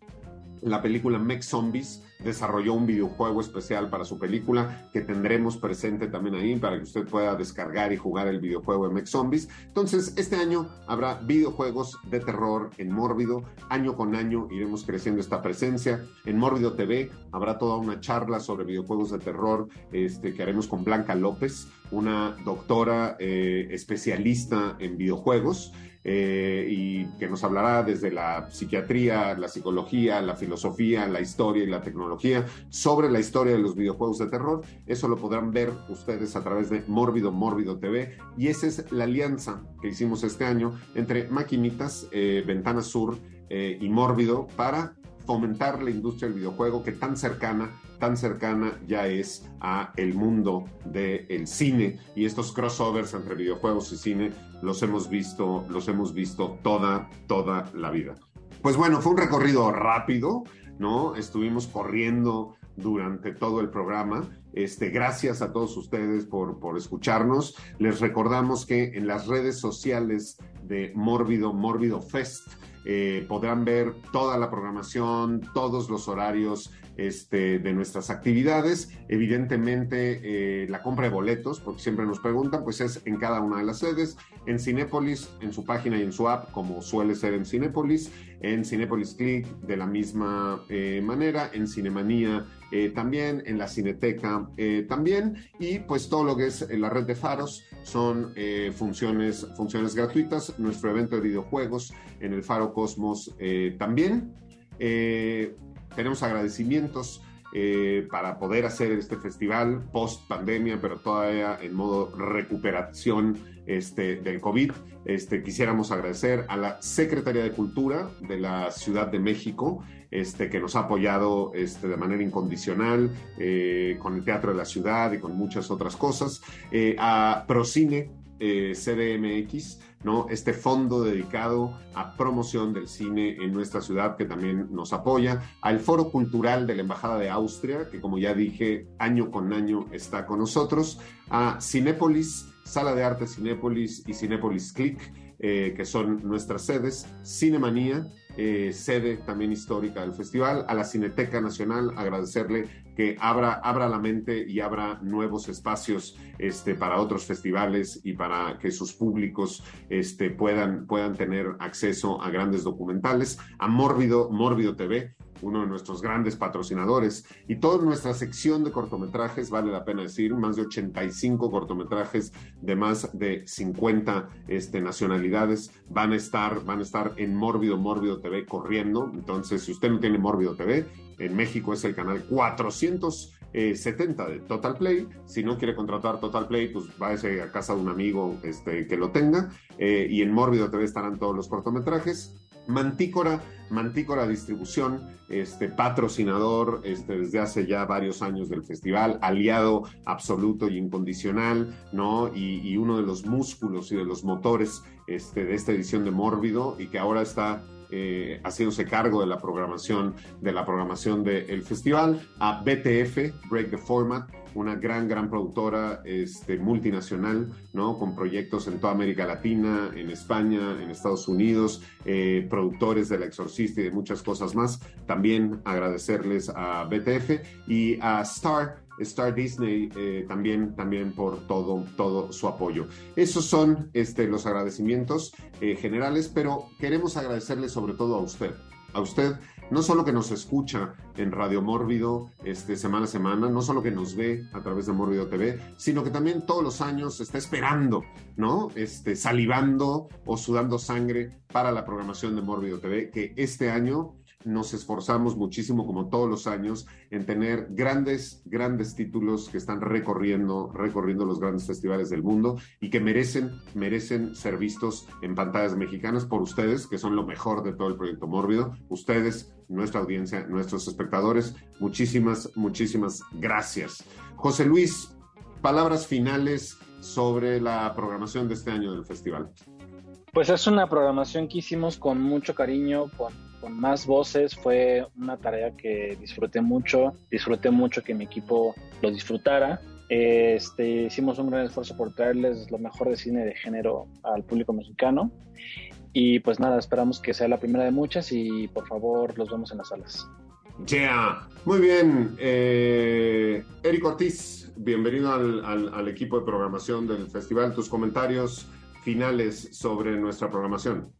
la película Mech Zombies desarrolló un videojuego especial para su película que tendremos presente también ahí para que usted pueda descargar y jugar el videojuego de Mech Zombies. Entonces, este año habrá videojuegos de terror en Mórbido. Año con año iremos creciendo esta presencia. En Mórbido TV habrá toda una charla sobre videojuegos de terror este, que haremos con Blanca López, una doctora eh, especialista en videojuegos. Eh, y que nos hablará desde la psiquiatría, la psicología, la filosofía, la historia y la tecnología sobre la historia de los videojuegos de terror. Eso lo podrán ver ustedes a través de Mórbido Mórbido TV y esa es la alianza que hicimos este año entre Maquinitas, eh, Ventana Sur eh, y Mórbido para fomentar la industria del videojuego que tan cercana, tan cercana ya es a el mundo del cine y estos crossovers entre videojuegos y cine los hemos visto, los hemos visto toda, toda la vida. Pues bueno, fue un recorrido rápido, ¿no? Estuvimos corriendo durante todo el programa. Este, gracias a todos ustedes por, por escucharnos. Les recordamos que en las redes sociales de Mórbido, Mórbido Fest, eh, podrán ver toda la programación, todos los horarios este, de nuestras actividades. Evidentemente, eh, la compra de boletos, porque siempre nos preguntan, pues es en cada una de las sedes, en Cinépolis, en su página y en su app, como suele ser en Cinépolis, en Cinépolis Click de la misma eh, manera, en Cinemanía eh, también, en la Cineteca también, y pues todo lo que es la red de faros son funciones, funciones gratuitas. Nuestro evento de videojuegos en el Faro Cosmos también. Tenemos agradecimientos eh, para poder hacer este festival post pandemia, pero todavía en modo recuperación este, del COVID. Este, quisiéramos agradecer a la Secretaría de Cultura de la Ciudad de México, este, que nos ha apoyado este, de manera incondicional eh, con el Teatro de la Ciudad y con muchas otras cosas, eh, a Procine CDMX, ¿no? Este fondo dedicado a promoción del cine en nuestra ciudad que también nos apoya, al Foro Cultural de la Embajada de Austria, que como ya dije, año con año está con nosotros, a Cinépolis, Sala de Arte Cinépolis y Cinépolis Click, eh, que son nuestras sedes, Cinemanía, eh, sede también histórica del festival, a la Cineteca Nacional, agradecerle que abra, abra la mente y abra nuevos espacios este, para otros festivales y para que sus públicos este, puedan, puedan tener acceso a grandes documentales, a Mórbido, Mórbido TV, uno de nuestros grandes patrocinadores. Y toda nuestra sección de cortometrajes, vale la pena decir, más de 85 cortometrajes de más de 50 este, nacionalidades van a estar, van a estar en Mórbido, Mórbido TV corriendo. Entonces, si usted no tiene Mórbido TV, en México es el canal 470 de Total Play. Si no quiere contratar Total Play, pues váyase a casa de un amigo este, que lo tenga. Eh, y en Mórbido TV estarán todos los cortometrajes. Mantícora, Mantícora Distribución, este patrocinador este, desde hace ya varios años del festival, aliado absoluto y incondicional, ¿no? Y, uno de los músculos y de los motores este, de esta edición de Mórbido y que ahora está eh, haciéndose cargo de la programación de la programación del festival, a BTF, Break the Format, una gran, gran productora este, multinacional, ¿no? Con proyectos en toda América Latina, en España, en Estados Unidos, eh, productores de La Exorcista y de muchas cosas más. También agradecerles a BTF y a Star, Star Disney eh, también, también por todo, todo su apoyo. Esos son este, los agradecimientos eh, generales, pero queremos agradecerle sobre todo a usted, a usted no solo que nos escucha en Radio Mórbido este, semana a semana, no solo que nos ve a través de Mórbido TV, sino que también todos los años está esperando, ¿no? Este, salivando o sudando sangre para la programación de Mórbido TV, que este año nos esforzamos muchísimo, como todos los años, en tener grandes, grandes títulos que están recorriendo, recorriendo los grandes festivales del mundo y que merecen, merecen ser vistos en pantallas mexicanas por ustedes, que son lo mejor de todo el proyecto Mórbido. Ustedes, nuestra audiencia, nuestros espectadores, muchísimas, muchísimas gracias. José Luis, palabras finales sobre la programación de este año del festival. Pues es una programación que hicimos con mucho cariño, con, con, más voces. Fue una tarea que disfruté mucho. Disfruté mucho que mi equipo lo disfrutara. Este, hicimos un gran esfuerzo por traerles lo mejor de cine de género al público mexicano. Y pues nada, esperamos que sea la primera de muchas y por favor los vemos en las salas. Yeah. Muy bien. Eh, Eric Ortiz, bienvenido al, al, al equipo de programación del festival. Tus comentarios finales sobre nuestra programación?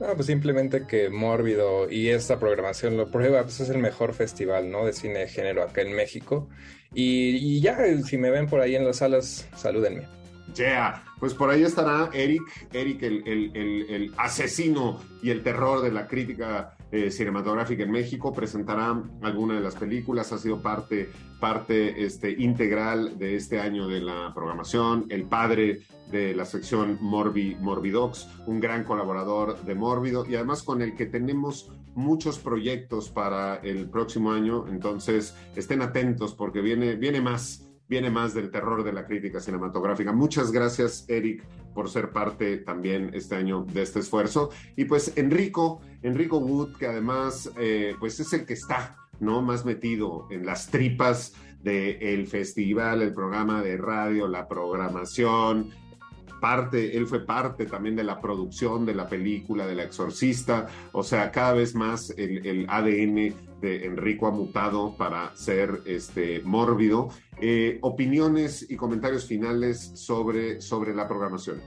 No, pues simplemente que Mórbido y esta programación lo prueba, pues es el mejor festival, ¿no? De cine de género acá en México. Y, ya, si me ven por ahí en las salas, salúdenme. Yeah. Pues por ahí estará Eric, Eric el, el, el asesino y el terror de la crítica eh, cinematográfica en México, presentará alguna de las películas, ha sido parte, parte este, integral de este año de la programación, el padre de la sección Morbi, Morbidox, un gran colaborador de Mórbido y además con el que tenemos muchos proyectos para el próximo año, entonces estén atentos porque viene, viene más viene más del terror de la crítica cinematográfica. Muchas gracias, Eric, por ser parte también este año de este esfuerzo. Y pues Enrico, Enrico Wood, que además eh, pues es el que está ¿no? más metido en las tripas del festival, el programa de radio, la programación, parte, él fue parte también de la producción de la película de La Exorcista, o sea, cada vez más el, el ADN de Enrico ha mutado para ser este, mórbido. Eh, opiniones y comentarios finales sobre, sobre la programación.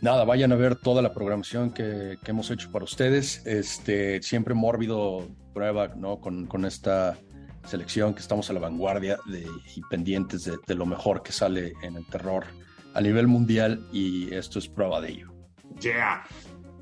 Nada, vayan a ver toda la programación que, que hemos hecho para ustedes. Este, siempre mórbido prueba ¿no? con, con esta selección que estamos a la vanguardia y pendientes de lo mejor que sale en el terror a nivel mundial y esto es prueba de ello. Yeah.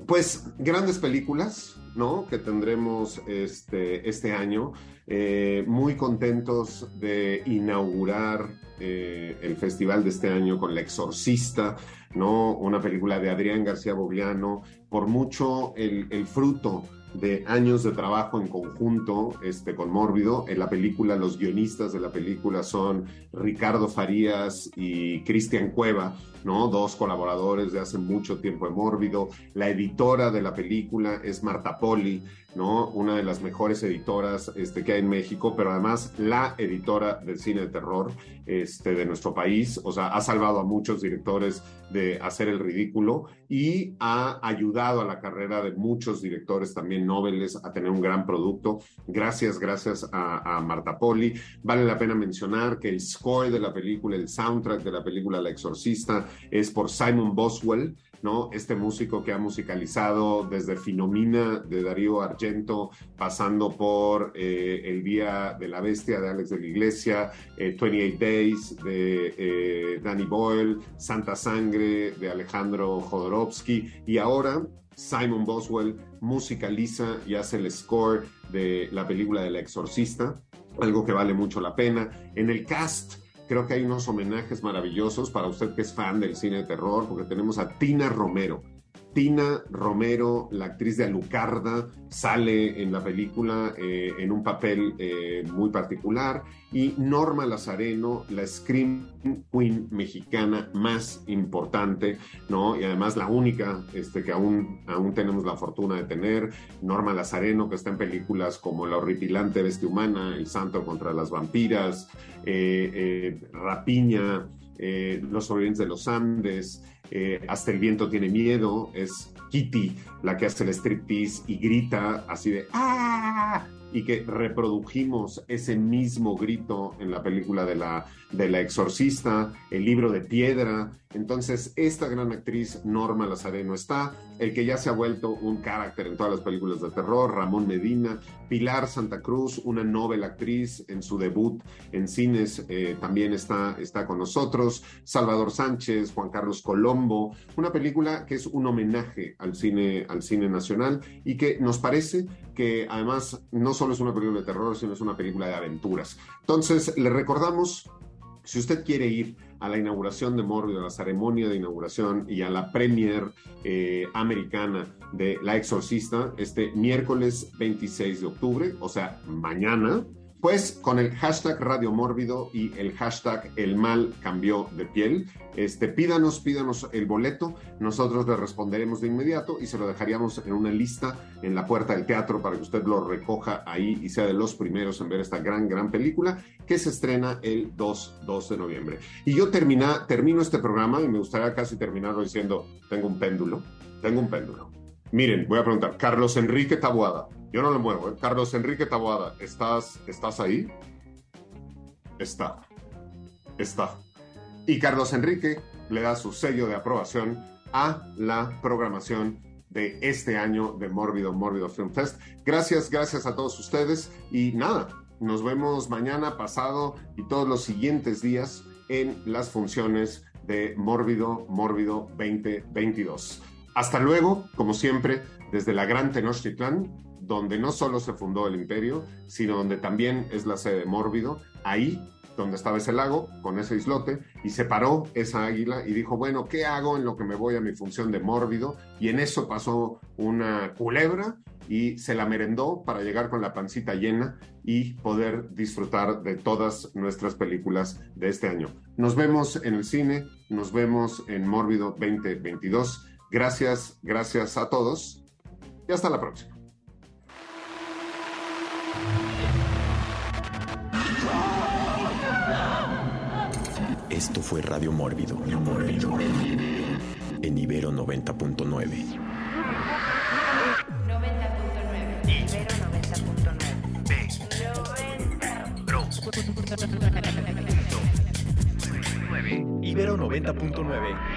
Pues grandes películas, ¿no? Que tendremos este, este año. Eh, muy contentos de inaugurar eh, el festival de este año con La Exorcista, ¿no? Una película de Adrián García Bogliano. Por mucho el, el fruto de años de trabajo en conjunto este, con Mórbido. En la película, los guionistas de la película son Ricardo Farías y Cristian Cueva, ¿no? Dos colaboradores de hace mucho tiempo de Mórbido. La editora de la película es Marta Poli. ¿No? Una de las mejores editoras este, que hay en México, pero además la editora del cine de terror este, de nuestro país. O sea, ha salvado a muchos directores de hacer el ridículo y ha ayudado a la carrera de muchos directores también nobles a tener un gran producto. Gracias, gracias a, a Marta Poli. Vale la pena mencionar que el score de la película, el soundtrack de la película La Exorcista es por Simon Boswell ¿no? Este músico que ha musicalizado desde Finomina de Darío Argento, pasando por eh, El Día de la Bestia de Alex de la Iglesia, 28 eh, Days de eh, Danny Boyle, Santa Sangre de Alejandro Jodorowsky y ahora Simon Boswell musicaliza y hace el score de la película de La Exorcista, algo que vale mucho la pena. En el cast Creo que hay unos homenajes maravillosos para usted que es fan del cine de terror, porque tenemos a Tina Romero. Tina Romero, la actriz de Alucarda, sale en la película eh, en un papel eh, muy particular y Norma Lazareno, la Scream Queen mexicana más importante, ¿no? Y además la única este, que aún, aún tenemos la fortuna de tener, Norma Lazareno, que está en películas como La horripilante bestia humana, El santo contra las vampiras, eh, Rapiña, Los sobrevivientes de los Andes, Hasta el viento tiene miedo, es Kitty la que hace el striptease y grita así de ¡Ah! y que reprodujimos ese mismo grito en la película de la, de la exorcista, el libro de piedra. Entonces, esta gran actriz, Norma Lazareno, está, el que ya se ha vuelto un carácter en todas las películas de terror, Ramón Medina, Pilar Santa Cruz, una novela actriz en su debut en cines, eh, también está, está con nosotros, Salvador Sánchez, Juan Carlos Colombo, una película que es un homenaje al cine, al cine nacional y que nos parece que además no solo es una película de terror, sino es una película de aventuras. Entonces, le recordamos, si usted quiere ir a la inauguración de Morbido, a la ceremonia de inauguración y a la premier eh, americana de La Exorcista, este miércoles 26 de octubre, o sea, mañana, pues con el hashtag Radio Mórbido y el hashtag El Mal Cambió de Piel, este, pídanos, pídanos el boleto, nosotros le responderemos de inmediato y se lo dejaríamos en una lista en la puerta del teatro para que usted lo recoja ahí y sea de los primeros en ver esta gran, gran película que se estrena el 2, 2 de noviembre. Y yo termina, termino este programa y me gustaría casi terminarlo diciendo, tengo un péndulo, tengo un péndulo. Miren, voy a preguntar, Carlos Enrique Tabuada, yo no lo muevo. ¿eh? Carlos Enrique Taboada, ¿estás, ¿estás ahí? Está. Está. Y Carlos Enrique le da su sello de aprobación a la programación de este año de Mórbido Mórbido Film Fest. Gracias, gracias a todos ustedes y nada, nos vemos mañana, pasado y todos los siguientes días en las funciones de Mórbido Mórbido 2022. Hasta luego, como siempre, desde la Gran Tenochtitlán, donde no solo se fundó el imperio, sino donde también es la sede de Mórbido, ahí donde estaba ese lago, con ese islote, y se paró esa águila y dijo, bueno, ¿qué hago en lo que me voy a mi función de mórbido? Y en eso pasó una culebra y se la merendó para llegar con la pancita llena y poder disfrutar de todas nuestras películas de este año. Nos vemos en el cine, nos vemos en Mórbido 2022. Gracias, gracias a todos y hasta la próxima. Esto fue Radio Mórbido. Mórbido. En Ibero 90.9. 90.9. Ibero 90.9. Ibero 90.9.